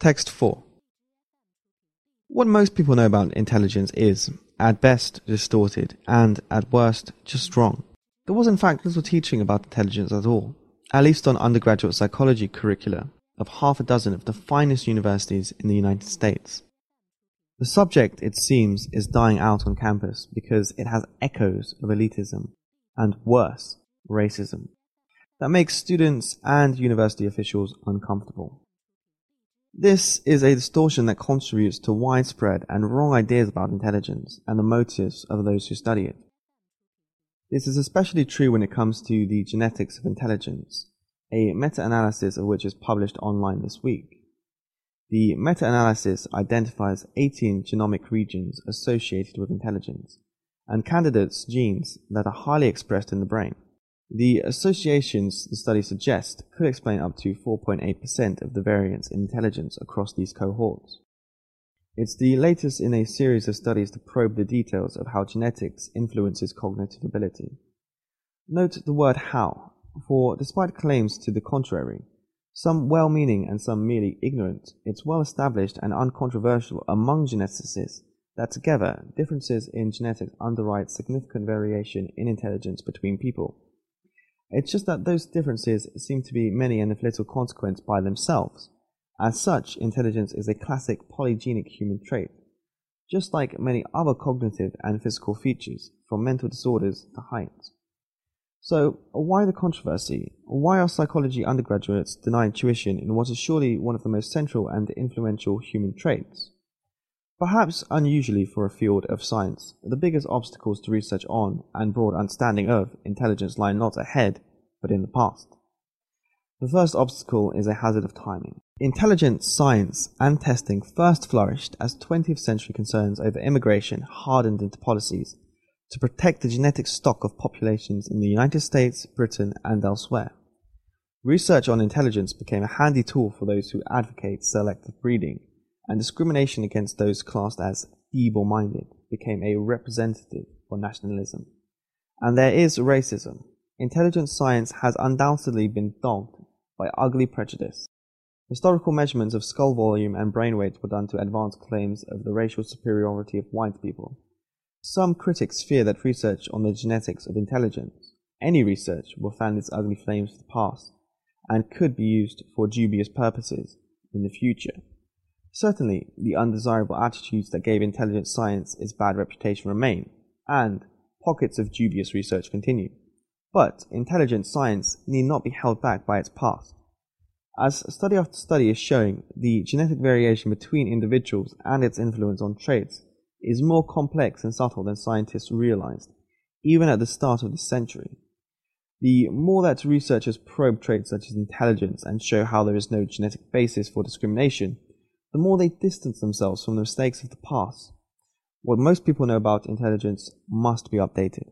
Text 4 What most people know about intelligence is, at best, distorted, and at worst, just wrong. There was, in fact, little teaching about intelligence at all, at least on undergraduate psychology curricula of half a dozen of the finest universities in the United States. The subject, it seems, is dying out on campus because it has echoes of elitism and worse, racism, that makes students and university officials uncomfortable. This is a distortion that contributes to widespread and wrong ideas about intelligence and the motives of those who study it. This is especially true when it comes to the genetics of intelligence, a meta-analysis of which is published online this week. The meta-analysis identifies 18 genomic regions associated with intelligence and candidates' genes that are highly expressed in the brain. The associations the study suggests could explain up to 4.8% of the variance in intelligence across these cohorts. It's the latest in a series of studies to probe the details of how genetics influences cognitive ability. Note the word how, for despite claims to the contrary, some well meaning and some merely ignorant, it's well established and uncontroversial among geneticists that together differences in genetics underwrite significant variation in intelligence between people it's just that those differences seem to be many and of little consequence by themselves. As such, intelligence is a classic polygenic human trait, just like many other cognitive and physical features, from mental disorders to height. So, why the controversy? Why are psychology undergraduates denied tuition in what is surely one of the most central and influential human traits? Perhaps unusually for a field of science, the biggest obstacles to research on and broad understanding of intelligence lie not ahead, but in the past. The first obstacle is a hazard of timing. Intelligence science and testing first flourished as 20th century concerns over immigration hardened into policies to protect the genetic stock of populations in the United States, Britain, and elsewhere. Research on intelligence became a handy tool for those who advocate selective breeding and discrimination against those classed as feeble minded became a representative for nationalism. And there is racism. Intelligence science has undoubtedly been dogged by ugly prejudice. Historical measurements of skull volume and brain weight were done to advance claims of the racial superiority of white people. Some critics fear that research on the genetics of intelligence, any research, will fan its ugly flames of the past and could be used for dubious purposes in the future. Certainly, the undesirable attitudes that gave intelligent science its bad reputation remain, and pockets of dubious research continue. But intelligent science need not be held back by its past. As study after study is showing, the genetic variation between individuals and its influence on traits is more complex and subtle than scientists realized, even at the start of this century. The more that researchers probe traits such as intelligence and show how there is no genetic basis for discrimination, the more they distance themselves from the mistakes of the past. What most people know about intelligence must be updated.